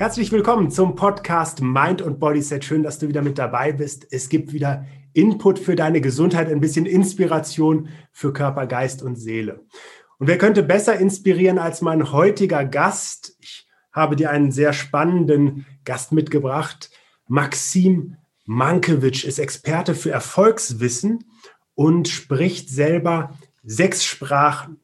Herzlich willkommen zum Podcast Mind und Body Set. Schön, dass du wieder mit dabei bist. Es gibt wieder Input für deine Gesundheit, ein bisschen Inspiration für Körper, Geist und Seele. Und wer könnte besser inspirieren als mein heutiger Gast? Ich habe dir einen sehr spannenden Gast mitgebracht. Maxim Mankiewicz ist Experte für Erfolgswissen und spricht selber sechs Sprachen.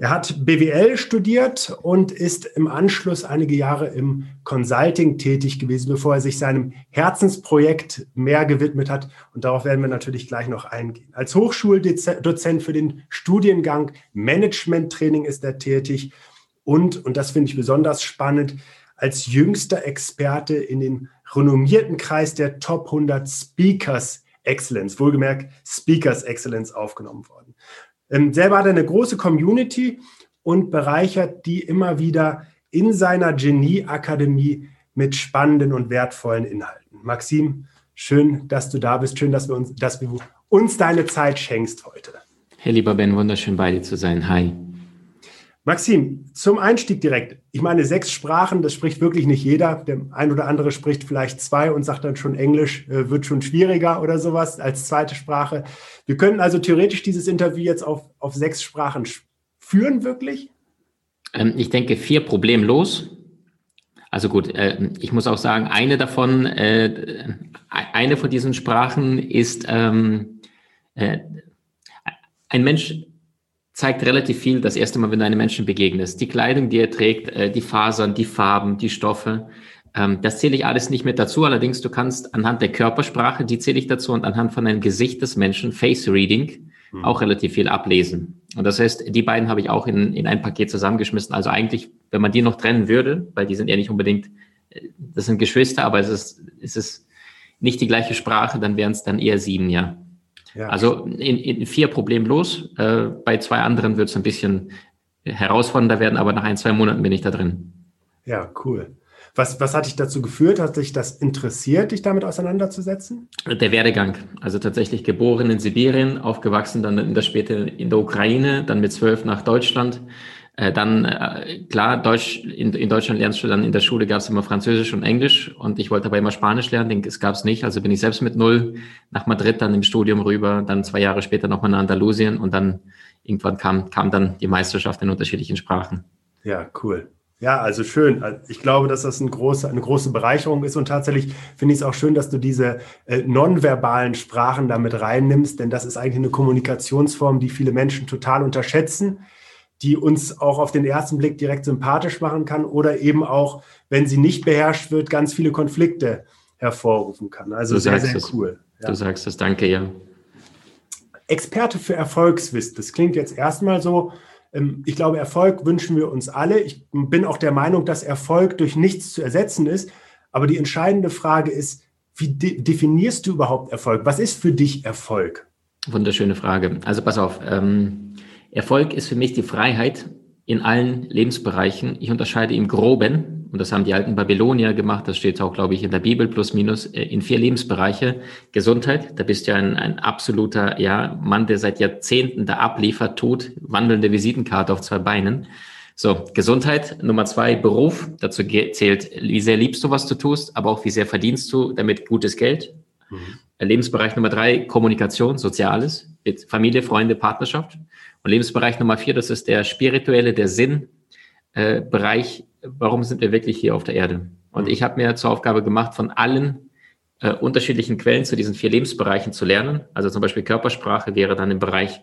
Er hat BWL studiert und ist im Anschluss einige Jahre im Consulting tätig gewesen, bevor er sich seinem Herzensprojekt mehr gewidmet hat. Und darauf werden wir natürlich gleich noch eingehen. Als Hochschuldozent für den Studiengang Management Training ist er tätig und, und das finde ich besonders spannend, als jüngster Experte in den renommierten Kreis der Top 100 Speakers Excellence, wohlgemerkt Speakers Excellence aufgenommen worden. Ähm, selber hat er eine große Community und bereichert die immer wieder in seiner Genie-Akademie mit spannenden und wertvollen Inhalten. Maxim, schön, dass du da bist. Schön, dass, wir uns, dass du uns deine Zeit schenkst heute. Hey, lieber Ben, wunderschön bei dir zu sein. Hi. Maxim, zum Einstieg direkt. Ich meine, sechs Sprachen, das spricht wirklich nicht jeder. Der ein oder andere spricht vielleicht zwei und sagt dann schon Englisch, äh, wird schon schwieriger oder sowas als zweite Sprache. Wir können also theoretisch dieses Interview jetzt auf, auf sechs Sprachen führen, wirklich? Ähm, ich denke, vier problemlos. Also gut, äh, ich muss auch sagen, eine davon, äh, eine von diesen Sprachen ist ähm, äh, ein Mensch zeigt relativ viel das erste Mal, wenn du einem Menschen begegnest. Die Kleidung, die er trägt, äh, die Fasern, die Farben, die Stoffe. Ähm, das zähle ich alles nicht mit dazu. Allerdings, du kannst anhand der Körpersprache, die zähle ich dazu, und anhand von einem Gesicht des Menschen, Face Reading, mhm. auch relativ viel ablesen. Und das heißt, die beiden habe ich auch in, in ein Paket zusammengeschmissen. Also eigentlich, wenn man die noch trennen würde, weil die sind ja nicht unbedingt, äh, das sind Geschwister, aber es ist, es ist nicht die gleiche Sprache, dann wären es dann eher sieben, ja. Ja. Also in, in vier problemlos. Äh, bei zwei anderen wird es ein bisschen herausfordernder werden, aber nach ein, zwei Monaten bin ich da drin. Ja, cool. Was, was hat dich dazu geführt? Hat dich das interessiert, dich damit auseinanderzusetzen? Der Werdegang. Also tatsächlich geboren in Sibirien, aufgewachsen dann in der später in der Ukraine, dann mit zwölf nach Deutschland, äh, dann, äh, klar, Deutsch, in, in Deutschland lernst du dann in der Schule gab es immer Französisch und Englisch und ich wollte aber immer Spanisch lernen, den, es gab es nicht, also bin ich selbst mit null nach Madrid dann im Studium rüber, dann zwei Jahre später nochmal nach Andalusien und dann irgendwann kam, kam dann die Meisterschaft in unterschiedlichen Sprachen. Ja, cool. Ja, also schön. Ich glaube, dass das eine große, eine große Bereicherung ist und tatsächlich finde ich es auch schön, dass du diese äh, nonverbalen Sprachen damit reinnimmst, denn das ist eigentlich eine Kommunikationsform, die viele Menschen total unterschätzen die uns auch auf den ersten Blick direkt sympathisch machen kann oder eben auch, wenn sie nicht beherrscht wird, ganz viele Konflikte hervorrufen kann. Also du sehr, sehr es. cool. Ja. Du sagst es, danke, ja. Experte für Erfolgswissen, das klingt jetzt erstmal so, ähm, ich glaube, Erfolg wünschen wir uns alle. Ich bin auch der Meinung, dass Erfolg durch nichts zu ersetzen ist. Aber die entscheidende Frage ist, wie de definierst du überhaupt Erfolg? Was ist für dich Erfolg? Wunderschöne Frage. Also pass auf, ähm, Erfolg ist für mich die Freiheit in allen Lebensbereichen. Ich unterscheide im Groben, und das haben die alten Babylonier gemacht, das steht auch, glaube ich, in der Bibel plus minus, äh, in vier Lebensbereiche. Gesundheit, da bist du ja ein, ein absoluter ja, Mann, der seit Jahrzehnten da abliefert, tut, wandelnde Visitenkarte auf zwei Beinen. So, Gesundheit. Nummer zwei, Beruf. Dazu zählt, wie sehr liebst du, was du tust, aber auch wie sehr verdienst du damit gutes Geld. Mhm. Lebensbereich Nummer drei, Kommunikation, Soziales, Familie, Freunde, Partnerschaft. Und Lebensbereich Nummer vier, das ist der spirituelle, der Sinnbereich. Äh, warum sind wir wirklich hier auf der Erde? Und ich habe mir zur Aufgabe gemacht, von allen äh, unterschiedlichen Quellen zu diesen vier Lebensbereichen zu lernen. Also zum Beispiel Körpersprache wäre dann im Bereich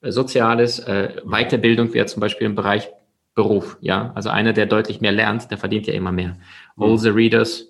äh, Soziales, äh, Weiterbildung wäre zum Beispiel im Bereich Beruf. Ja, also einer, der deutlich mehr lernt, der verdient ja immer mehr. Mhm. All the readers,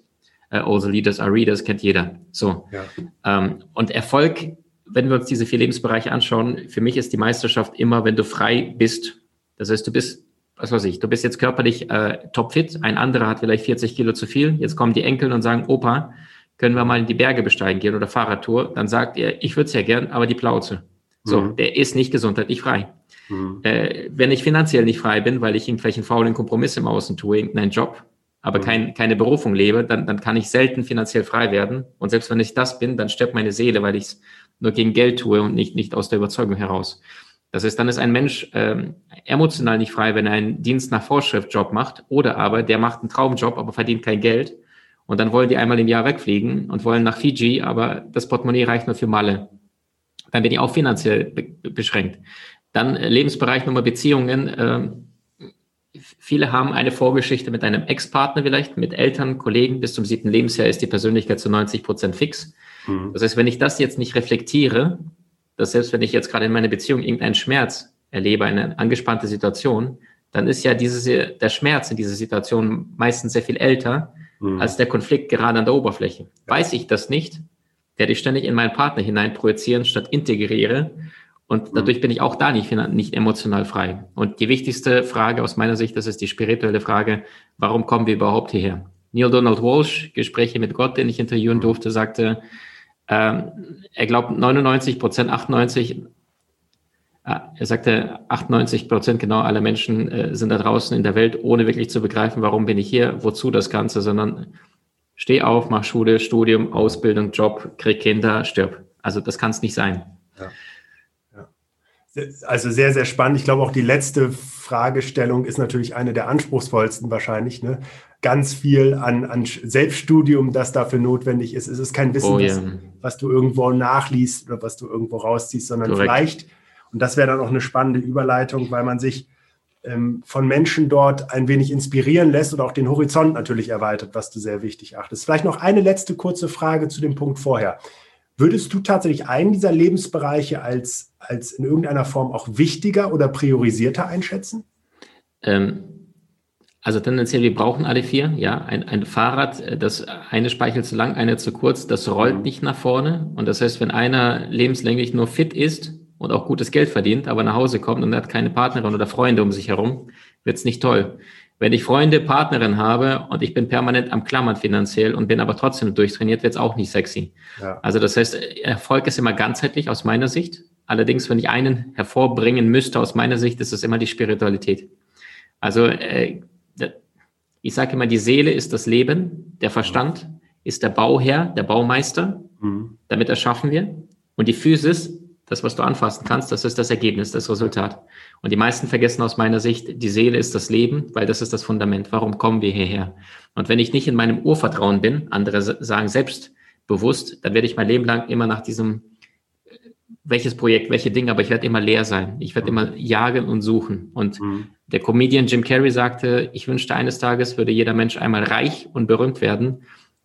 all the leaders are readers, kennt jeder. So. Ja. Ähm, und Erfolg wenn wir uns diese vier Lebensbereiche anschauen, für mich ist die Meisterschaft immer, wenn du frei bist. Das heißt, du bist, was weiß ich, du bist jetzt körperlich äh, topfit, ein anderer hat vielleicht 40 Kilo zu viel. Jetzt kommen die Enkel und sagen, Opa, können wir mal in die Berge besteigen gehen oder Fahrradtour? Dann sagt er, ich würde es ja gern, aber die Plauze. So, mhm. der ist nicht gesundheitlich frei. Mhm. Äh, wenn ich finanziell nicht frei bin, weil ich irgendwelchen faulen Kompromiss im Außen tue, irgendeinen Job, aber mhm. kein, keine Berufung lebe, dann, dann kann ich selten finanziell frei werden. Und selbst wenn ich das bin, dann stirbt meine Seele, weil ich es nur gegen Geld tue und nicht, nicht aus der Überzeugung heraus. Das heißt, dann ist ein Mensch ähm, emotional nicht frei, wenn er einen Dienst nach Vorschrift Job macht oder aber der macht einen Traumjob, aber verdient kein Geld und dann wollen die einmal im Jahr wegfliegen und wollen nach Fiji, aber das Portemonnaie reicht nur für Malle. Dann bin ich auch finanziell be beschränkt. Dann äh, Lebensbereich Nummer Beziehungen. Ähm, viele haben eine Vorgeschichte mit einem Ex-Partner vielleicht, mit Eltern, Kollegen. Bis zum siebten Lebensjahr ist die Persönlichkeit zu 90 Prozent fix. Mhm. Das heißt, wenn ich das jetzt nicht reflektiere, dass selbst wenn ich jetzt gerade in meiner Beziehung irgendeinen Schmerz erlebe, eine angespannte Situation, dann ist ja diese, der Schmerz in dieser Situation meistens sehr viel älter mhm. als der Konflikt gerade an der Oberfläche. Weiß ich das nicht, werde ich ständig in meinen Partner hinein projizieren, statt integriere. Und mhm. dadurch bin ich auch da nicht, nicht emotional frei. Und die wichtigste Frage aus meiner Sicht, das ist die spirituelle Frage, warum kommen wir überhaupt hierher? Neil Donald Walsh, Gespräche mit Gott, den ich interviewen mhm. durfte, sagte, ähm, er glaubt 99 Prozent, 98, äh, er sagte, 98 Prozent genau aller Menschen äh, sind da draußen in der Welt, ohne wirklich zu begreifen, warum bin ich hier, wozu das Ganze, sondern steh auf, mach Schule, Studium, Ausbildung, Job, krieg Kinder, stirb. Also das kann es nicht sein. Ja. Also sehr, sehr spannend. Ich glaube, auch die letzte Fragestellung ist natürlich eine der anspruchsvollsten wahrscheinlich. Ne? Ganz viel an, an Selbststudium, das dafür notwendig ist. Es ist kein Wissen, oh, yeah. das, was du irgendwo nachliest oder was du irgendwo rausziehst, sondern Korrekt. vielleicht, und das wäre dann auch eine spannende Überleitung, weil man sich ähm, von Menschen dort ein wenig inspirieren lässt und auch den Horizont natürlich erweitert, was du sehr wichtig achtest. Vielleicht noch eine letzte kurze Frage zu dem Punkt vorher. Würdest du tatsächlich einen dieser Lebensbereiche als, als in irgendeiner Form auch wichtiger oder priorisierter einschätzen? Ähm, also tendenziell, wir brauchen alle vier. Ja, ein, ein Fahrrad, äh, das eine Speichel zu lang, eine zu kurz, das rollt mhm. nicht nach vorne. Und das heißt, wenn einer lebenslänglich nur fit ist und auch gutes Geld verdient, aber nach Hause kommt und hat keine Partnerin oder Freunde um sich herum, wird es nicht toll. Wenn ich Freunde, Partnerin habe und ich bin permanent am Klammern finanziell und bin aber trotzdem durchtrainiert, wird es auch nicht sexy. Ja. Also das heißt, Erfolg ist immer ganzheitlich aus meiner Sicht. Allerdings, wenn ich einen hervorbringen müsste, aus meiner Sicht, ist es immer die Spiritualität. Also äh, ich sage immer, die Seele ist das Leben, der Verstand ist der Bauherr, der Baumeister. Mhm. Damit erschaffen wir. Und die Physis das, was du anfassen kannst, das ist das Ergebnis, das Resultat. Und die meisten vergessen aus meiner Sicht, die Seele ist das Leben, weil das ist das Fundament. Warum kommen wir hierher? Und wenn ich nicht in meinem Urvertrauen bin, andere sagen selbstbewusst, dann werde ich mein Leben lang immer nach diesem, welches Projekt, welche Dinge, aber ich werde immer leer sein. Ich werde mhm. immer jagen und suchen. Und mhm. der Comedian Jim Carrey sagte, ich wünschte eines Tages würde jeder Mensch einmal reich und berühmt werden,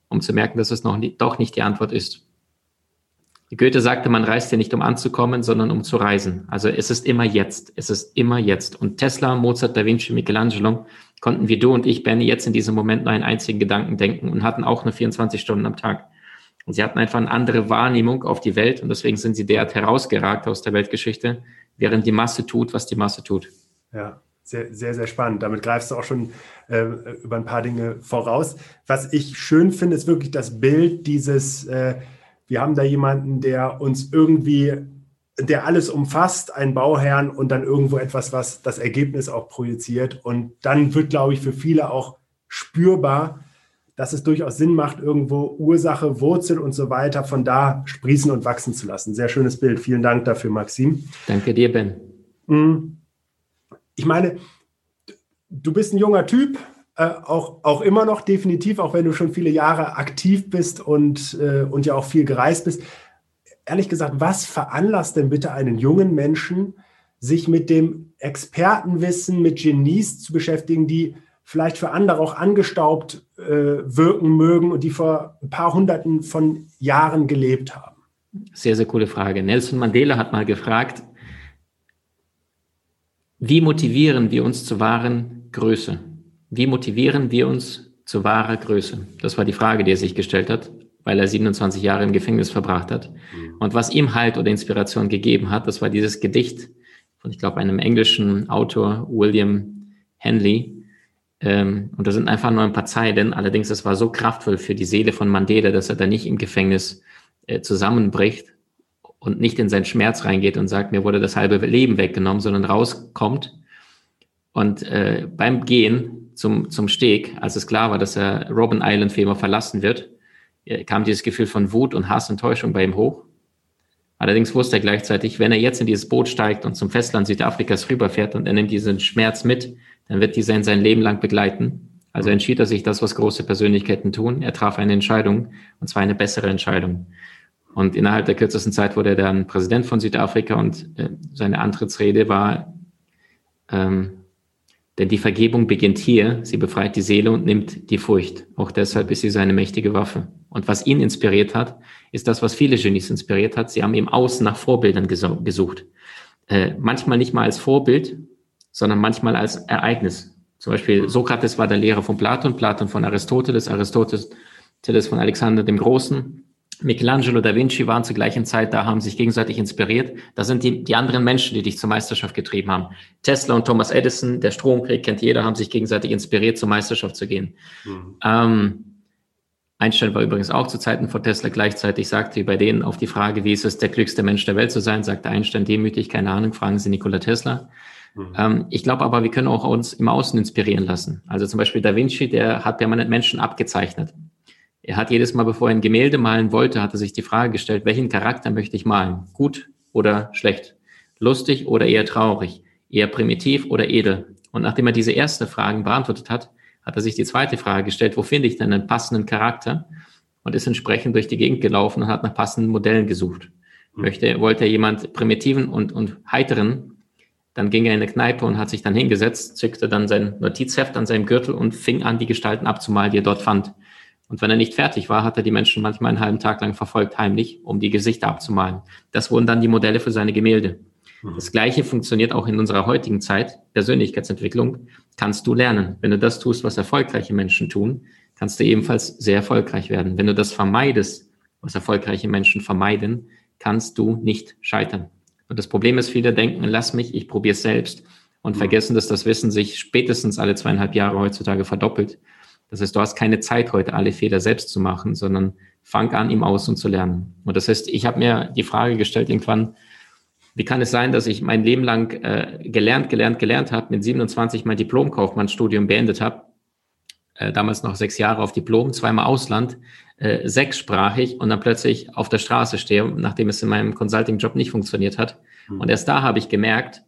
um zu merken, dass es noch nie, doch nicht die Antwort ist. Goethe sagte, man reist ja nicht, um anzukommen, sondern um zu reisen. Also es ist immer jetzt. Es ist immer jetzt. Und Tesla, Mozart, Da Vinci, Michelangelo konnten wie du und ich, Benny, jetzt in diesem Moment nur einen einzigen Gedanken denken und hatten auch nur 24 Stunden am Tag. Und sie hatten einfach eine andere Wahrnehmung auf die Welt und deswegen sind sie derart herausgeragt aus der Weltgeschichte, während die Masse tut, was die Masse tut. Ja, sehr, sehr, sehr spannend. Damit greifst du auch schon äh, über ein paar Dinge voraus. Was ich schön finde, ist wirklich das Bild dieses äh, wir haben da jemanden, der uns irgendwie, der alles umfasst, einen Bauherrn und dann irgendwo etwas, was das Ergebnis auch projiziert. Und dann wird, glaube ich, für viele auch spürbar, dass es durchaus Sinn macht, irgendwo Ursache, Wurzel und so weiter von da sprießen und wachsen zu lassen. Sehr schönes Bild. Vielen Dank dafür, Maxim. Danke dir, Ben. Hm. Ich meine, du bist ein junger Typ, äh, auch, auch immer noch definitiv, auch wenn du schon viele Jahre aktiv bist und, äh, und ja auch viel gereist bist. Ehrlich gesagt, was veranlasst denn bitte einen jungen Menschen, sich mit dem Expertenwissen, mit Genies zu beschäftigen, die vielleicht für andere auch angestaubt äh, wirken mögen und die vor ein paar hunderten von Jahren gelebt haben? Sehr, sehr coole Frage. Nelson Mandela hat mal gefragt, wie motivieren wir uns zur wahren Größe? Wie motivieren wir uns zu wahrer Größe? Das war die Frage, die er sich gestellt hat, weil er 27 Jahre im Gefängnis verbracht hat. Mhm. Und was ihm Halt oder Inspiration gegeben hat, das war dieses Gedicht von, ich glaube, einem englischen Autor, William Henley. Ähm, und da sind einfach nur ein paar Zeilen. Allerdings, es war so kraftvoll für die Seele von Mandela, dass er da nicht im Gefängnis äh, zusammenbricht und nicht in seinen Schmerz reingeht und sagt, mir wurde das halbe Leben weggenommen, sondern rauskommt und äh, beim Gehen zum, zum Steg, als es klar war, dass er Robin Island für immer verlassen wird, kam dieses Gefühl von Wut und Hass und Täuschung bei ihm hoch. Allerdings wusste er gleichzeitig, wenn er jetzt in dieses Boot steigt und zum Festland Südafrikas rüberfährt und er nimmt diesen Schmerz mit, dann wird dieser ihn sein Leben lang begleiten. Also entschied er sich das, was große Persönlichkeiten tun. Er traf eine Entscheidung, und zwar eine bessere Entscheidung. Und innerhalb der kürzesten Zeit wurde er dann Präsident von Südafrika und äh, seine Antrittsrede war, ähm, denn die Vergebung beginnt hier, sie befreit die Seele und nimmt die Furcht. Auch deshalb ist sie seine mächtige Waffe. Und was ihn inspiriert hat, ist das, was viele Genies inspiriert hat. Sie haben im Außen nach Vorbildern gesucht. Äh, manchmal nicht mal als Vorbild, sondern manchmal als Ereignis. Zum Beispiel Sokrates war der Lehrer von Platon, Platon von Aristoteles, Aristoteles von Alexander dem Großen. Michelangelo da Vinci waren zur gleichen Zeit da, haben sich gegenseitig inspiriert. Das sind die, die anderen Menschen, die dich zur Meisterschaft getrieben haben. Tesla und Thomas Edison, der Stromkrieg kennt jeder, haben sich gegenseitig inspiriert, zur Meisterschaft zu gehen. Mhm. Ähm, Einstein war übrigens auch zu Zeiten von Tesla gleichzeitig, sagte bei denen auf die Frage, wie ist es, der klügste Mensch der Welt zu sein, sagte Einstein demütig, keine Ahnung, fragen Sie Nikola Tesla. Mhm. Ähm, ich glaube aber, wir können auch uns im Außen inspirieren lassen. Also zum Beispiel Da Vinci, der hat permanent Menschen abgezeichnet. Er hat jedes Mal, bevor er ein Gemälde malen wollte, hat er sich die Frage gestellt, welchen Charakter möchte ich malen? Gut oder schlecht? Lustig oder eher traurig? Eher primitiv oder edel? Und nachdem er diese erste Fragen beantwortet hat, hat er sich die zweite Frage gestellt, wo finde ich denn einen passenden Charakter? Und ist entsprechend durch die Gegend gelaufen und hat nach passenden Modellen gesucht. Hm. Möchte, wollte er jemand primitiven und, und heiteren, dann ging er in eine Kneipe und hat sich dann hingesetzt, zückte dann sein Notizheft an seinem Gürtel und fing an, die Gestalten abzumalen, die er dort fand. Und wenn er nicht fertig war, hat er die Menschen manchmal einen halben Tag lang verfolgt, heimlich, um die Gesichter abzumalen. Das wurden dann die Modelle für seine Gemälde. Mhm. Das Gleiche funktioniert auch in unserer heutigen Zeit. Persönlichkeitsentwicklung kannst du lernen. Wenn du das tust, was erfolgreiche Menschen tun, kannst du ebenfalls sehr erfolgreich werden. Wenn du das vermeidest, was erfolgreiche Menschen vermeiden, kannst du nicht scheitern. Und das Problem ist, viele denken, lass mich, ich probiere es selbst und mhm. vergessen, dass das Wissen sich spätestens alle zweieinhalb Jahre heutzutage verdoppelt. Das heißt, du hast keine Zeit heute, alle Fehler selbst zu machen, sondern fang an, im Außen zu lernen. Und das heißt, ich habe mir die Frage gestellt irgendwann, wie kann es sein, dass ich mein Leben lang äh, gelernt, gelernt, gelernt habe, mit 27 mein Diplomkaufmannsstudium beendet habe, äh, damals noch sechs Jahre auf Diplom, zweimal Ausland, äh, sechssprachig und dann plötzlich auf der Straße stehe, nachdem es in meinem Consulting-Job nicht funktioniert hat. Mhm. Und erst da habe ich gemerkt,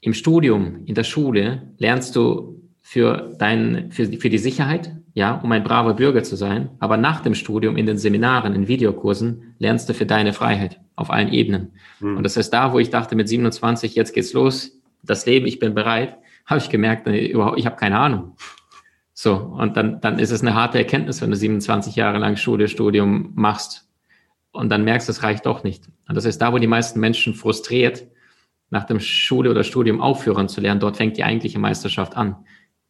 im Studium, in der Schule lernst du für, dein, für, für die Sicherheit, ja, um ein braver Bürger zu sein. Aber nach dem Studium in den Seminaren, in Videokursen, lernst du für deine Freiheit auf allen Ebenen. Mhm. Und das heißt, da, wo ich dachte mit 27, jetzt geht's los, das Leben, ich bin bereit, habe ich gemerkt, überhaupt, ich habe keine Ahnung. So, und dann, dann ist es eine harte Erkenntnis, wenn du 27 Jahre lang Schule, Studium machst und dann merkst, es reicht doch nicht. Und das heißt, da, wo die meisten Menschen frustriert nach dem Schule oder Studium aufhören zu lernen, dort fängt die eigentliche Meisterschaft an.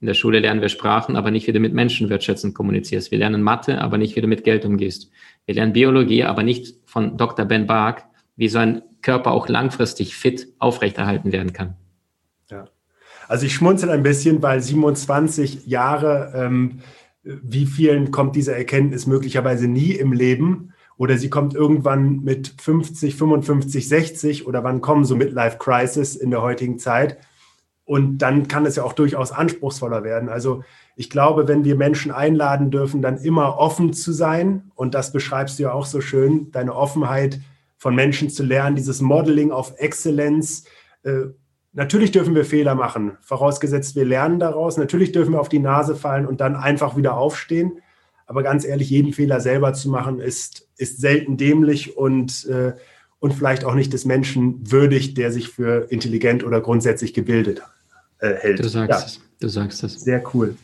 In der Schule lernen wir Sprachen, aber nicht, wie du mit Menschen wertschätzend kommunizierst. Wir lernen Mathe, aber nicht, wie du mit Geld umgehst. Wir lernen Biologie, aber nicht von Dr. Ben Bark, wie so ein Körper auch langfristig fit aufrechterhalten werden kann. Also ich schmunzel ein bisschen, weil 27 Jahre, ähm, wie vielen kommt diese Erkenntnis möglicherweise nie im Leben? Oder sie kommt irgendwann mit 50, 55, 60 oder wann kommen so Midlife Crisis in der heutigen Zeit? Und dann kann es ja auch durchaus anspruchsvoller werden. Also ich glaube, wenn wir Menschen einladen dürfen, dann immer offen zu sein. Und das beschreibst du ja auch so schön, deine Offenheit von Menschen zu lernen, dieses Modeling auf Exzellenz. Äh, natürlich dürfen wir Fehler machen, vorausgesetzt wir lernen daraus. Natürlich dürfen wir auf die Nase fallen und dann einfach wieder aufstehen. Aber ganz ehrlich, jeden Fehler selber zu machen, ist, ist selten dämlich und äh, und vielleicht auch nicht des Menschen würdig, der sich für intelligent oder grundsätzlich gebildet äh, hält. Du sagst ja. es. Du sagst es. Sehr cool.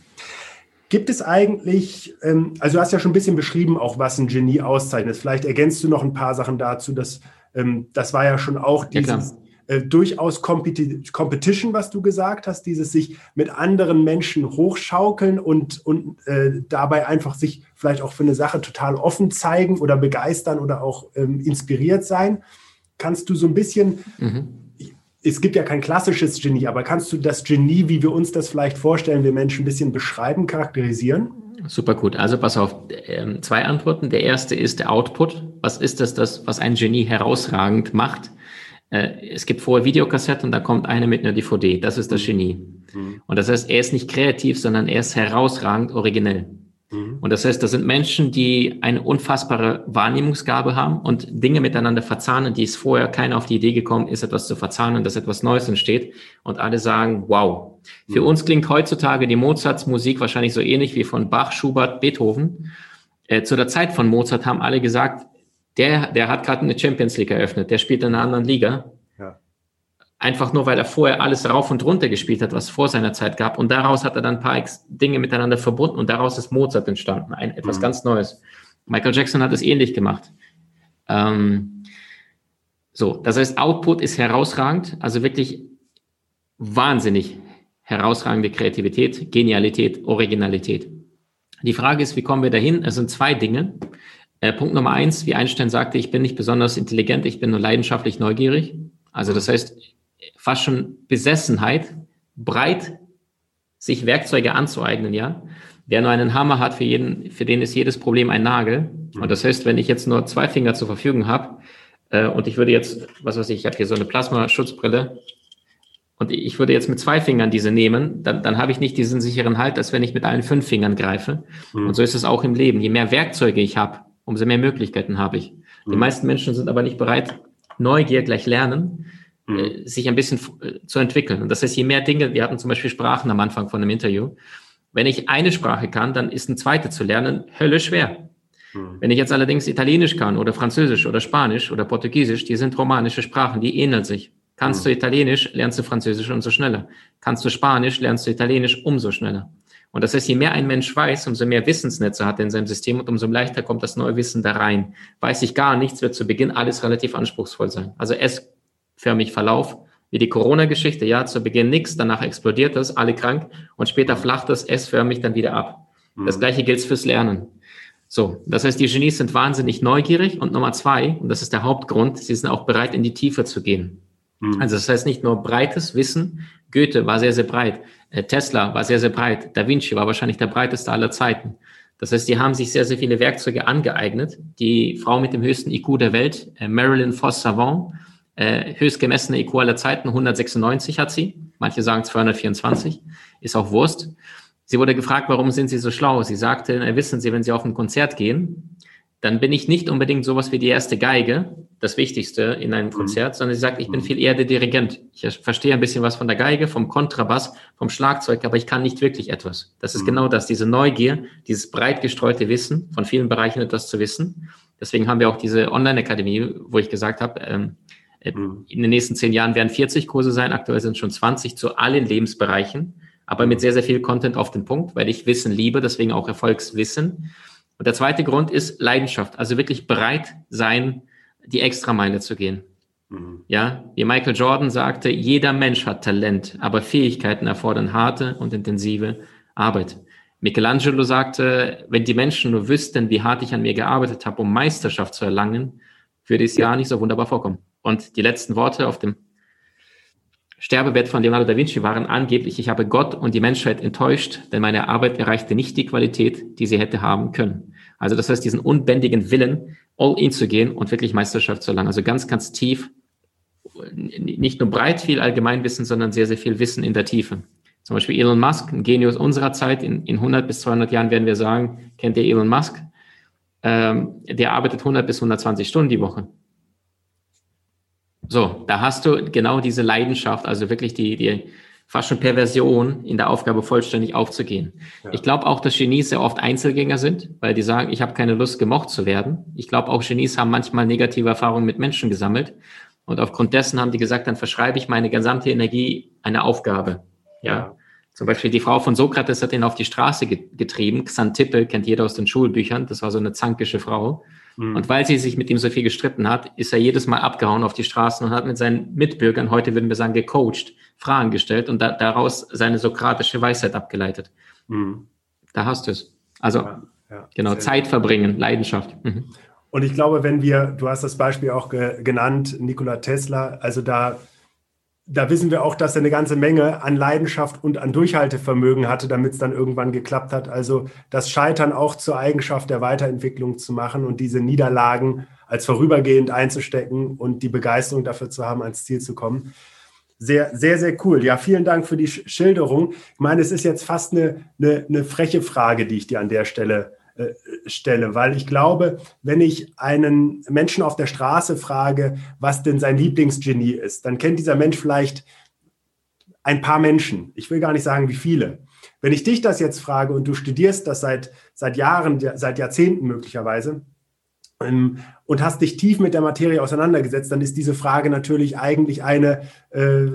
Gibt es eigentlich, ähm, also du hast ja schon ein bisschen beschrieben, auch was ein Genie auszeichnet. Vielleicht ergänzt du noch ein paar Sachen dazu. Dass, ähm, das war ja schon auch dieses ja, äh, durchaus Competi Competition, was du gesagt hast, dieses sich mit anderen Menschen hochschaukeln und, und äh, dabei einfach sich vielleicht auch für eine Sache total offen zeigen oder begeistern oder auch ähm, inspiriert sein. Kannst du so ein bisschen mhm es gibt ja kein klassisches Genie, aber kannst du das Genie, wie wir uns das vielleicht vorstellen, wir Menschen ein bisschen beschreiben, charakterisieren? Super gut. Also pass auf, ähm, zwei Antworten. Der erste ist der Output. Was ist das, das was ein Genie herausragend macht? Äh, es gibt vorher Videokassetten, da kommt eine mit einer DVD. Das ist das mhm. Genie. Mhm. Und das heißt, er ist nicht kreativ, sondern er ist herausragend originell. Mhm. Und das heißt, das sind Menschen, die eine unfassbare Wahrnehmungsgabe haben und Dinge miteinander verzahnen, die es vorher keiner auf die Idee gekommen ist, etwas zu verzahnen, dass etwas Neues entsteht. Und alle sagen, wow. Für mhm. uns klingt heutzutage die Mozarts Musik wahrscheinlich so ähnlich wie von Bach, Schubert, Beethoven. Äh, zu der Zeit von Mozart haben alle gesagt, der, der hat gerade eine Champions League eröffnet, der spielt in einer anderen Liga. Ja. Einfach nur, weil er vorher alles rauf und runter gespielt hat, was vor seiner Zeit gab. Und daraus hat er dann ein paar Dinge miteinander verbunden und daraus ist Mozart entstanden, ein, etwas mhm. ganz Neues. Michael Jackson hat es ähnlich gemacht. Ähm, so, das heißt, Output ist herausragend, also wirklich wahnsinnig herausragende Kreativität, Genialität, Originalität. Die Frage ist, wie kommen wir dahin? Es sind zwei Dinge. Äh, Punkt Nummer eins, wie Einstein sagte, ich bin nicht besonders intelligent, ich bin nur leidenschaftlich neugierig. Also das heißt, fast schon Besessenheit, breit sich Werkzeuge anzueignen, ja. Wer nur einen Hammer hat, für jeden, für den ist jedes Problem ein Nagel. Und das heißt, wenn ich jetzt nur zwei Finger zur Verfügung habe äh, und ich würde jetzt, was weiß ich, ich habe hier so eine Plasmaschutzbrille und ich würde jetzt mit zwei Fingern diese nehmen, dann, dann habe ich nicht diesen sicheren Halt, als wenn ich mit allen fünf Fingern greife. Mhm. Und so ist es auch im Leben. Je mehr Werkzeuge ich habe, umso mehr Möglichkeiten habe ich. Mhm. Die meisten Menschen sind aber nicht bereit, Neugier gleich lernen, mhm. äh, sich ein bisschen äh, zu entwickeln. Und das heißt, je mehr Dinge, wir hatten zum Beispiel Sprachen am Anfang von einem Interview. Wenn ich eine Sprache kann, dann ist eine zweite zu lernen Hölle schwer. Mhm. Wenn ich jetzt allerdings Italienisch kann oder Französisch oder Spanisch oder Portugiesisch, die sind romanische Sprachen, die ähneln sich. Kannst du mhm. Italienisch, lernst du Französisch umso schneller. Kannst du Spanisch, lernst du Italienisch umso schneller. Und das heißt, je mehr ein Mensch weiß, umso mehr Wissensnetze hat er in seinem System und umso leichter kommt das neue Wissen da rein. Weiß ich gar nichts, wird zu Beginn alles relativ anspruchsvoll sein. Also S-förmig Verlauf, wie die Corona-Geschichte. Ja, zu Beginn nichts, danach explodiert das, alle krank und später flacht das S-förmig dann wieder ab. Das mhm. gleiche gilt fürs Lernen. So, das heißt, die Genies sind wahnsinnig neugierig und Nummer zwei, und das ist der Hauptgrund, sie sind auch bereit, in die Tiefe zu gehen. Mhm. Also das heißt nicht nur breites Wissen, Goethe war sehr, sehr breit, äh, Tesla war sehr, sehr breit, Da Vinci war wahrscheinlich der breiteste aller Zeiten. Das heißt, die haben sich sehr, sehr viele Werkzeuge angeeignet. Die Frau mit dem höchsten IQ der Welt, äh, Marilyn Foss-Savant, äh, höchst gemessene IQ aller Zeiten, 196 hat sie. Manche sagen 224, ist auch Wurst. Sie wurde gefragt, warum sind Sie so schlau? Sie sagte, wissen Sie, wenn Sie auf ein Konzert gehen, dann bin ich nicht unbedingt sowas wie die erste Geige, das Wichtigste in einem mhm. Konzert, sondern sie sagt, ich bin mhm. viel eher der Dirigent. Ich verstehe ein bisschen was von der Geige, vom Kontrabass, vom Schlagzeug, aber ich kann nicht wirklich etwas. Das ist mhm. genau das, diese Neugier, dieses breit gestreute Wissen, von vielen Bereichen etwas zu wissen. Deswegen haben wir auch diese Online-Akademie, wo ich gesagt habe, ähm, äh, mhm. in den nächsten zehn Jahren werden 40 Kurse sein, aktuell sind es schon 20 zu allen Lebensbereichen, aber mit sehr, sehr viel Content auf den Punkt, weil ich Wissen liebe, deswegen auch Erfolgswissen. Und der zweite Grund ist Leidenschaft, also wirklich bereit sein, die Extrameile zu gehen. Mhm. Ja, wie Michael Jordan sagte, jeder Mensch hat Talent, aber Fähigkeiten erfordern harte und intensive Arbeit. Michelangelo sagte, wenn die Menschen nur wüssten, wie hart ich an mir gearbeitet habe, um Meisterschaft zu erlangen, würde es ja nicht so wunderbar vorkommen. Und die letzten Worte auf dem Sterbebett von Leonardo da Vinci waren angeblich, ich habe Gott und die Menschheit enttäuscht, denn meine Arbeit erreichte nicht die Qualität, die sie hätte haben können. Also das heißt, diesen unbändigen Willen, all in zu gehen und wirklich Meisterschaft zu erlangen. Also ganz, ganz tief, nicht nur breit viel Allgemeinwissen, sondern sehr, sehr viel Wissen in der Tiefe. Zum Beispiel Elon Musk, ein Genius unserer Zeit, in, in 100 bis 200 Jahren werden wir sagen, kennt ihr Elon Musk? Ähm, der arbeitet 100 bis 120 Stunden die Woche. So, da hast du genau diese Leidenschaft, also wirklich die, die fast schon Perversion in der Aufgabe vollständig aufzugehen. Ja. Ich glaube auch, dass Genies sehr oft Einzelgänger sind, weil die sagen, ich habe keine Lust, gemocht zu werden. Ich glaube auch, Genies haben manchmal negative Erfahrungen mit Menschen gesammelt. Und aufgrund dessen haben die gesagt, dann verschreibe ich meine gesamte Energie einer Aufgabe. Ja. ja. Zum Beispiel die Frau von Sokrates hat ihn auf die Straße getrieben. Xantippe kennt jeder aus den Schulbüchern. Das war so eine zankische Frau. Mhm. Und weil sie sich mit ihm so viel gestritten hat, ist er jedes Mal abgehauen auf die Straßen und hat mit seinen Mitbürgern, heute würden wir sagen, gecoacht, Fragen gestellt und da, daraus seine sokratische Weisheit abgeleitet. Mhm. Da hast du es. Also, ja, ja, genau, Zeit verbringen, Leidenschaft. Mhm. Und ich glaube, wenn wir, du hast das Beispiel auch ge genannt, Nikola Tesla, also da da wissen wir auch, dass er eine ganze Menge an Leidenschaft und an Durchhaltevermögen hatte, damit es dann irgendwann geklappt hat. Also das Scheitern auch zur Eigenschaft der Weiterentwicklung zu machen und diese Niederlagen als vorübergehend einzustecken und die Begeisterung dafür zu haben, ans Ziel zu kommen. Sehr, sehr, sehr cool. Ja, vielen Dank für die Schilderung. Ich meine, es ist jetzt fast eine, eine, eine freche Frage, die ich dir an der Stelle stelle, weil ich glaube, wenn ich einen Menschen auf der Straße frage, was denn sein Lieblingsgenie ist, dann kennt dieser Mensch vielleicht ein paar Menschen. Ich will gar nicht sagen, wie viele. Wenn ich dich das jetzt frage und du studierst das seit, seit Jahren, seit Jahrzehnten möglicherweise, ähm, und hast dich tief mit der Materie auseinandergesetzt, dann ist diese Frage natürlich eigentlich eine, äh,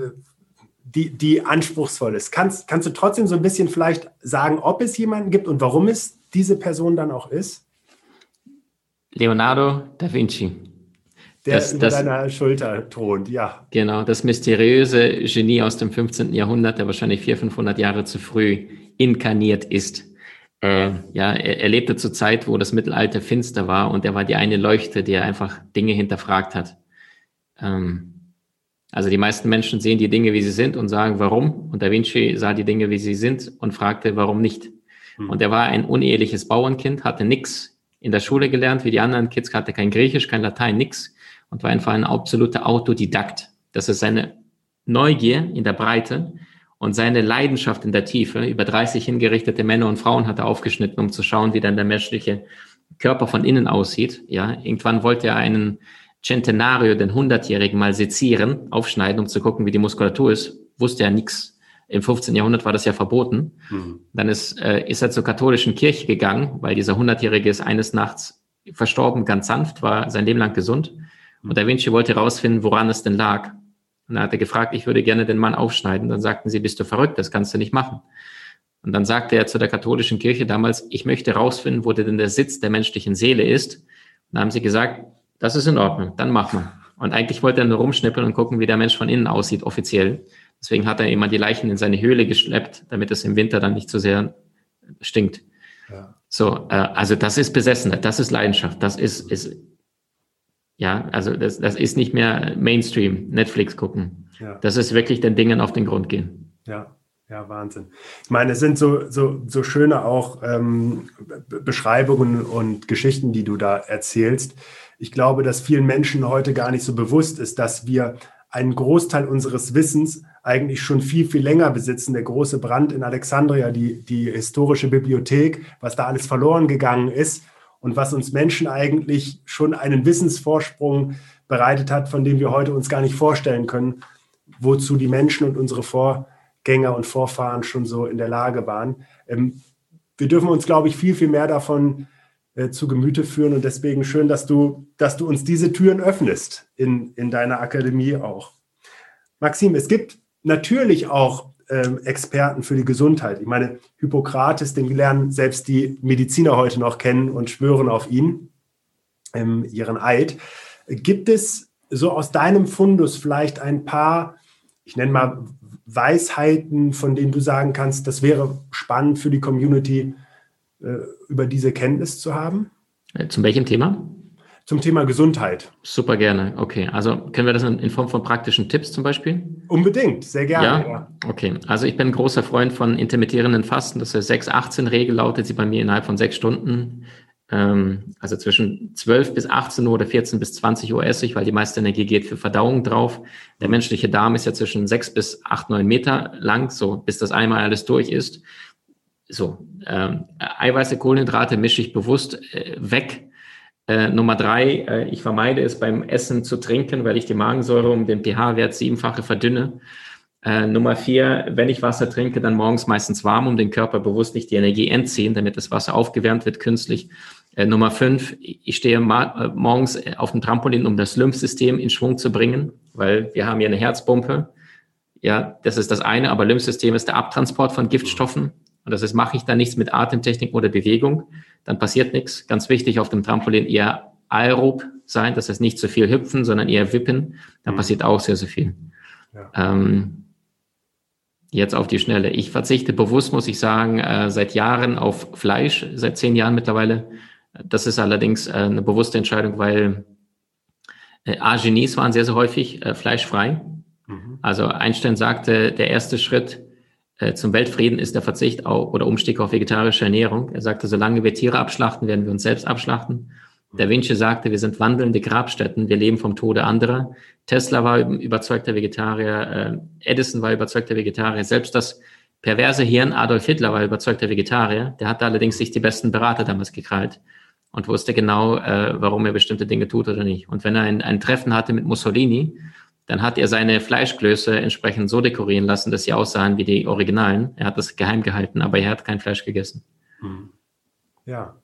die, die anspruchsvoll ist. Kannst, kannst du trotzdem so ein bisschen vielleicht sagen, ob es jemanden gibt und warum es diese Person dann auch ist? Leonardo da Vinci. Der das, über das, deiner Schulter thront, ja. Genau, das mysteriöse Genie aus dem 15. Jahrhundert, der wahrscheinlich 400, 500 Jahre zu früh inkarniert ist. Äh, ja, er, er lebte zur Zeit, wo das Mittelalter finster war und er war die eine Leuchte, die einfach Dinge hinterfragt hat. Ähm, also die meisten Menschen sehen die Dinge, wie sie sind und sagen, warum? Und Da Vinci sah die Dinge, wie sie sind und fragte, warum nicht? Mhm. Und er war ein uneheliches Bauernkind, hatte nichts in der Schule gelernt, wie die anderen Kids, hatte kein Griechisch, kein Latein, nix und war einfach ein absoluter Autodidakt. Das ist seine Neugier in der Breite und seine Leidenschaft in der Tiefe. Über 30 hingerichtete Männer und Frauen hat er aufgeschnitten, um zu schauen, wie dann der menschliche Körper von innen aussieht. Ja, irgendwann wollte er einen Centenario, den 100-Jährigen, mal sezieren, aufschneiden, um zu gucken, wie die Muskulatur ist. Wusste er nichts. Im 15. Jahrhundert war das ja verboten. Mhm. Dann ist, äh, ist er zur katholischen Kirche gegangen, weil dieser 100-Jährige ist eines Nachts verstorben, ganz sanft, war sein Leben lang gesund. Und Da Vinci wollte herausfinden, woran es denn lag. Und dann hat er gefragt, ich würde gerne den Mann aufschneiden. Dann sagten sie, bist du verrückt, das kannst du nicht machen. Und dann sagte er zu der katholischen Kirche damals, ich möchte herausfinden, wo denn der Sitz der menschlichen Seele ist. Und dann haben sie gesagt, das ist in Ordnung, dann mach mal. Und eigentlich wollte er nur rumschnippeln und gucken, wie der Mensch von innen aussieht, offiziell. Deswegen hat er immer die Leichen in seine Höhle geschleppt, damit es im Winter dann nicht zu so sehr stinkt. Ja. So, äh, also das ist Besessenheit, das ist Leidenschaft, das ist, ist ja, also das, das ist nicht mehr Mainstream, Netflix gucken. Ja. Das ist wirklich den Dingen auf den Grund gehen. Ja, ja, Wahnsinn. Ich meine, es sind so, so, so schöne auch ähm, Beschreibungen und Geschichten, die du da erzählst. Ich glaube, dass vielen Menschen heute gar nicht so bewusst ist, dass wir einen Großteil unseres Wissens eigentlich schon viel, viel länger besitzen. Der große Brand in Alexandria, die, die historische Bibliothek, was da alles verloren gegangen ist und was uns Menschen eigentlich schon einen Wissensvorsprung bereitet hat, von dem wir heute uns gar nicht vorstellen können, wozu die Menschen und unsere Vorgänger und Vorfahren schon so in der Lage waren. Ähm, wir dürfen uns, glaube ich, viel, viel mehr davon äh, zu Gemüte führen. Und deswegen schön, dass du, dass du uns diese Türen öffnest in, in deiner Akademie auch. Maxim, es gibt natürlich auch ähm, Experten für die Gesundheit. Ich meine, Hippokrates, den lernen selbst die Mediziner heute noch kennen und schwören auf ihn, ähm, ihren Eid. Gibt es so aus deinem Fundus vielleicht ein paar, ich nenne mal Weisheiten, von denen du sagen kannst, das wäre spannend für die Community, äh, über diese Kenntnis zu haben? Äh, zum welchem Thema? Zum Thema Gesundheit. Super gerne. Okay. Also können wir das in Form von praktischen Tipps zum Beispiel? Unbedingt, sehr gerne. Ja? ja. Okay. Also ich bin ein großer Freund von intermittierenden Fasten. Das ist 6-18-Regel, lautet sie bei mir innerhalb von sechs Stunden. Ähm, also zwischen 12 bis 18 Uhr oder 14 bis 20 Uhr esse ich, weil die meiste Energie geht für Verdauung drauf. Der menschliche Darm ist ja zwischen 6 bis 8, 9 Meter lang, so bis das einmal alles durch ist so, ähm, Eiweiße, Kohlenhydrate mische ich bewusst äh, weg. Äh, Nummer drei, äh, ich vermeide es beim Essen zu trinken, weil ich die Magensäure um den pH-Wert siebenfache verdünne. Äh, Nummer vier, wenn ich Wasser trinke, dann morgens meistens warm, um den Körper bewusst nicht die Energie entziehen, damit das Wasser aufgewärmt wird künstlich. Äh, Nummer fünf, ich stehe äh, morgens auf dem Trampolin, um das Lymphsystem in Schwung zu bringen, weil wir haben hier eine Herzpumpe. Ja, das ist das eine, aber Lymphsystem ist der Abtransport von Giftstoffen. Und das ist, mache ich da nichts mit Atemtechnik oder Bewegung, dann passiert nichts. Ganz wichtig, auf dem Trampolin eher aerob sein, das heißt nicht zu viel hüpfen, sondern eher wippen, dann mhm. passiert auch sehr, sehr viel. Ja. Ähm, jetzt auf die Schnelle. Ich verzichte bewusst, muss ich sagen, äh, seit Jahren auf Fleisch, seit zehn Jahren mittlerweile. Das ist allerdings äh, eine bewusste Entscheidung, weil äh, Genies waren sehr, sehr häufig äh, fleischfrei. Mhm. Also Einstein sagte, der erste Schritt zum Weltfrieden ist der Verzicht auf, oder Umstieg auf vegetarische Ernährung. Er sagte, solange wir Tiere abschlachten, werden wir uns selbst abschlachten. Da Vinci sagte, wir sind wandelnde Grabstätten, wir leben vom Tode anderer. Tesla war überzeugter Vegetarier, äh, Edison war überzeugter Vegetarier. Selbst das perverse Hirn Adolf Hitler war überzeugter Vegetarier. Der hatte allerdings sich die besten Berater damals gekrallt und wusste genau, äh, warum er bestimmte Dinge tut oder nicht. Und wenn er ein, ein Treffen hatte mit Mussolini, dann hat er seine Fleischklöße entsprechend so dekorieren lassen, dass sie aussahen wie die Originalen. Er hat das geheim gehalten, aber er hat kein Fleisch gegessen. Hm. Ja,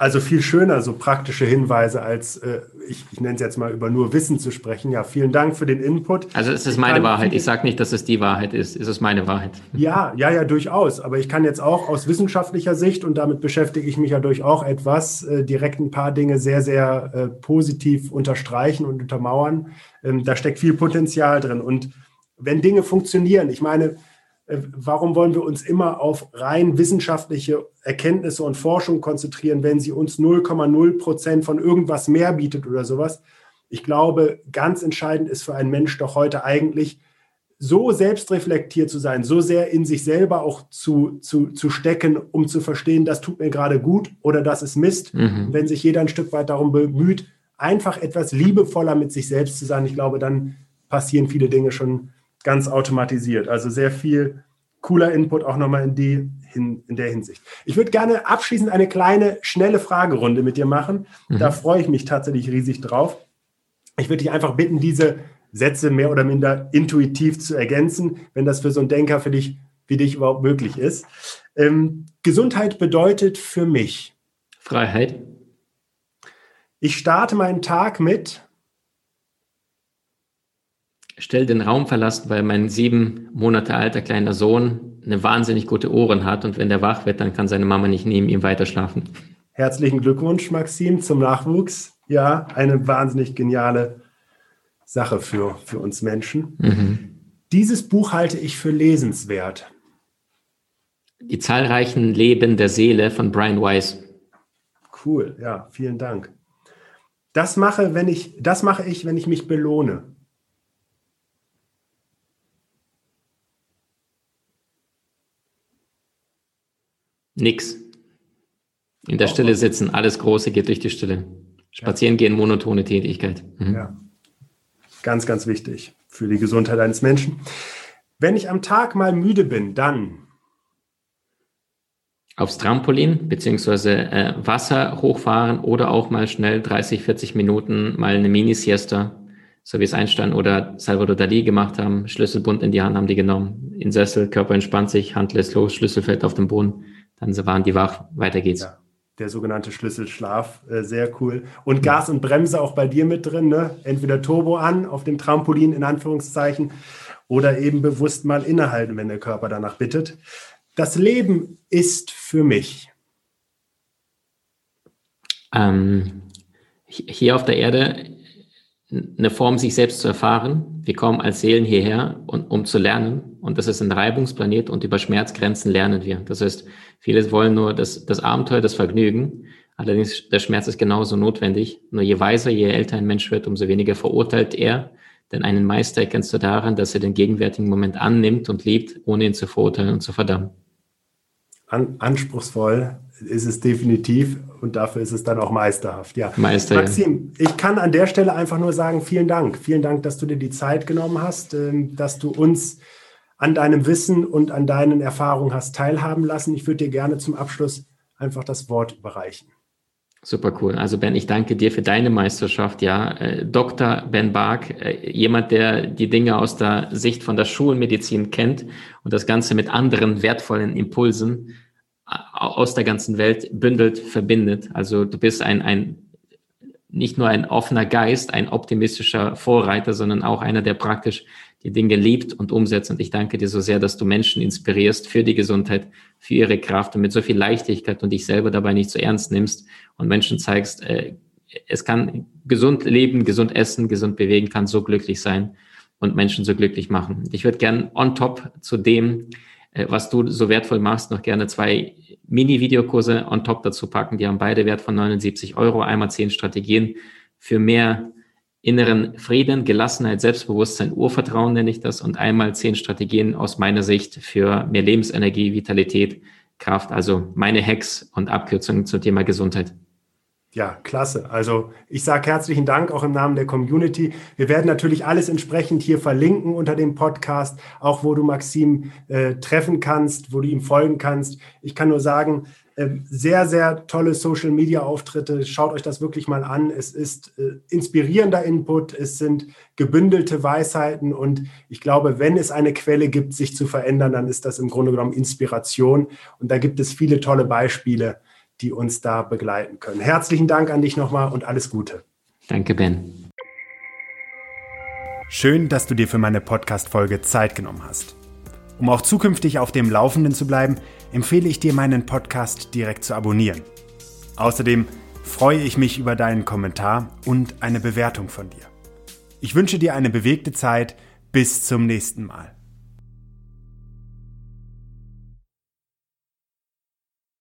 also viel schöner, so praktische Hinweise, als äh, ich, ich nenne es jetzt mal über nur Wissen zu sprechen. Ja, vielen Dank für den Input. Also es ist meine Wahrheit. Ich sage nicht, dass es die Wahrheit ist. Es ist meine Wahrheit. Ja, ja, ja, durchaus. Aber ich kann jetzt auch aus wissenschaftlicher Sicht, und damit beschäftige ich mich ja durch auch etwas, äh, direkt ein paar Dinge sehr, sehr äh, positiv unterstreichen und untermauern. Ähm, da steckt viel Potenzial drin. Und wenn Dinge funktionieren, ich meine, warum wollen wir uns immer auf rein wissenschaftliche Erkenntnisse und Forschung konzentrieren, wenn sie uns 0,0 Prozent von irgendwas mehr bietet oder sowas? Ich glaube, ganz entscheidend ist für einen Mensch doch heute eigentlich, so selbstreflektiert zu sein, so sehr in sich selber auch zu, zu, zu stecken, um zu verstehen, das tut mir gerade gut oder das ist Mist. Mhm. Wenn sich jeder ein Stück weit darum bemüht, einfach etwas liebevoller mit sich selbst zu sein, ich glaube, dann passieren viele Dinge schon ganz automatisiert. Also sehr viel cooler Input auch nochmal in, die, in, in der Hinsicht. Ich würde gerne abschließend eine kleine, schnelle Fragerunde mit dir machen. Mhm. Da freue ich mich tatsächlich riesig drauf. Ich würde dich einfach bitten, diese Sätze mehr oder minder intuitiv zu ergänzen, wenn das für so einen Denker für dich, wie dich überhaupt möglich ist. Ähm, Gesundheit bedeutet für mich Freiheit. Ich starte meinen Tag mit schnell den Raum verlassen, weil mein sieben Monate alter kleiner Sohn eine wahnsinnig gute Ohren hat und wenn der wach wird, dann kann seine Mama nicht neben ihm weiter schlafen. Herzlichen Glückwunsch, Maxim, zum Nachwuchs. Ja, eine wahnsinnig geniale Sache für, für uns Menschen. Mhm. Dieses Buch halte ich für lesenswert. Die zahlreichen Leben der Seele von Brian Weiss. Cool, ja, vielen Dank. Das mache, wenn ich, das mache ich, wenn ich mich belohne. Nix. In der Stille sitzen, alles Große geht durch die Stille. Spazieren gehen, monotone Tätigkeit. Mhm. Ja. Ganz, ganz wichtig für die Gesundheit eines Menschen. Wenn ich am Tag mal müde bin, dann aufs Trampolin beziehungsweise äh, Wasser hochfahren oder auch mal schnell 30, 40 Minuten mal eine Mini-Siesta, so wie es Einstein oder Salvador Dali gemacht haben. Schlüsselbund in die Hand haben die genommen, in Sessel, Körper entspannt sich, Hand lässt los, Schlüssel fällt auf den Boden dann waren die wach, weiter geht's. Ja, der sogenannte Schlüsselschlaf, äh, sehr cool. Und Gas und Bremse auch bei dir mit drin, ne? Entweder Turbo an auf dem Trampolin in Anführungszeichen oder eben bewusst mal innehalten, wenn der Körper danach bittet. Das Leben ist für mich. Ähm, hier auf der Erde eine Form, sich selbst zu erfahren. Wir kommen als Seelen hierher, um, um zu lernen. Und das ist ein Reibungsplanet und über Schmerzgrenzen lernen wir. Das heißt, viele wollen nur das, das Abenteuer, das Vergnügen. Allerdings, der Schmerz ist genauso notwendig. Nur je weiser, je älter ein Mensch wird, umso weniger verurteilt er. Denn einen Meister erkennst du daran, dass er den gegenwärtigen Moment annimmt und liebt, ohne ihn zu verurteilen und zu verdammen. An, anspruchsvoll ist es definitiv und dafür ist es dann auch meisterhaft. Ja. Meister, Maxim, ja. ich kann an der Stelle einfach nur sagen, vielen Dank. Vielen Dank, dass du dir die Zeit genommen hast, ähm, dass du uns an deinem Wissen und an deinen Erfahrungen hast teilhaben lassen. Ich würde dir gerne zum Abschluss einfach das Wort überreichen. Super cool. Also Ben, ich danke dir für deine Meisterschaft. Ja, äh, Dr. Ben Bark, äh, jemand, der die Dinge aus der Sicht von der Schulmedizin kennt und das Ganze mit anderen wertvollen Impulsen aus der ganzen Welt bündelt, verbindet. Also du bist ein, ein nicht nur ein offener Geist, ein optimistischer Vorreiter, sondern auch einer, der praktisch die Dinge liebt und umsetzt. Und ich danke dir so sehr, dass du Menschen inspirierst für die Gesundheit, für ihre Kraft und mit so viel Leichtigkeit und dich selber dabei nicht so ernst nimmst und Menschen zeigst, äh, es kann gesund leben, gesund essen, gesund bewegen, kann so glücklich sein und Menschen so glücklich machen. Ich würde gern on top zu dem, was du so wertvoll machst, noch gerne zwei Mini-Videokurse on top dazu packen. Die haben beide Wert von 79 Euro. Einmal zehn Strategien für mehr inneren Frieden, Gelassenheit, Selbstbewusstsein, Urvertrauen nenne ich das. Und einmal zehn Strategien aus meiner Sicht für mehr Lebensenergie, Vitalität, Kraft. Also meine Hacks und Abkürzungen zum Thema Gesundheit. Ja, klasse. Also ich sage herzlichen Dank auch im Namen der Community. Wir werden natürlich alles entsprechend hier verlinken unter dem Podcast, auch wo du Maxim äh, treffen kannst, wo du ihm folgen kannst. Ich kann nur sagen, äh, sehr, sehr tolle Social-Media-Auftritte. Schaut euch das wirklich mal an. Es ist äh, inspirierender Input, es sind gebündelte Weisheiten und ich glaube, wenn es eine Quelle gibt, sich zu verändern, dann ist das im Grunde genommen Inspiration. Und da gibt es viele tolle Beispiele die uns da begleiten können. Herzlichen Dank an dich nochmal und alles Gute. Danke, Ben. Schön, dass du dir für meine Podcast-Folge Zeit genommen hast. Um auch zukünftig auf dem Laufenden zu bleiben, empfehle ich dir, meinen Podcast direkt zu abonnieren. Außerdem freue ich mich über deinen Kommentar und eine Bewertung von dir. Ich wünsche dir eine bewegte Zeit. Bis zum nächsten Mal.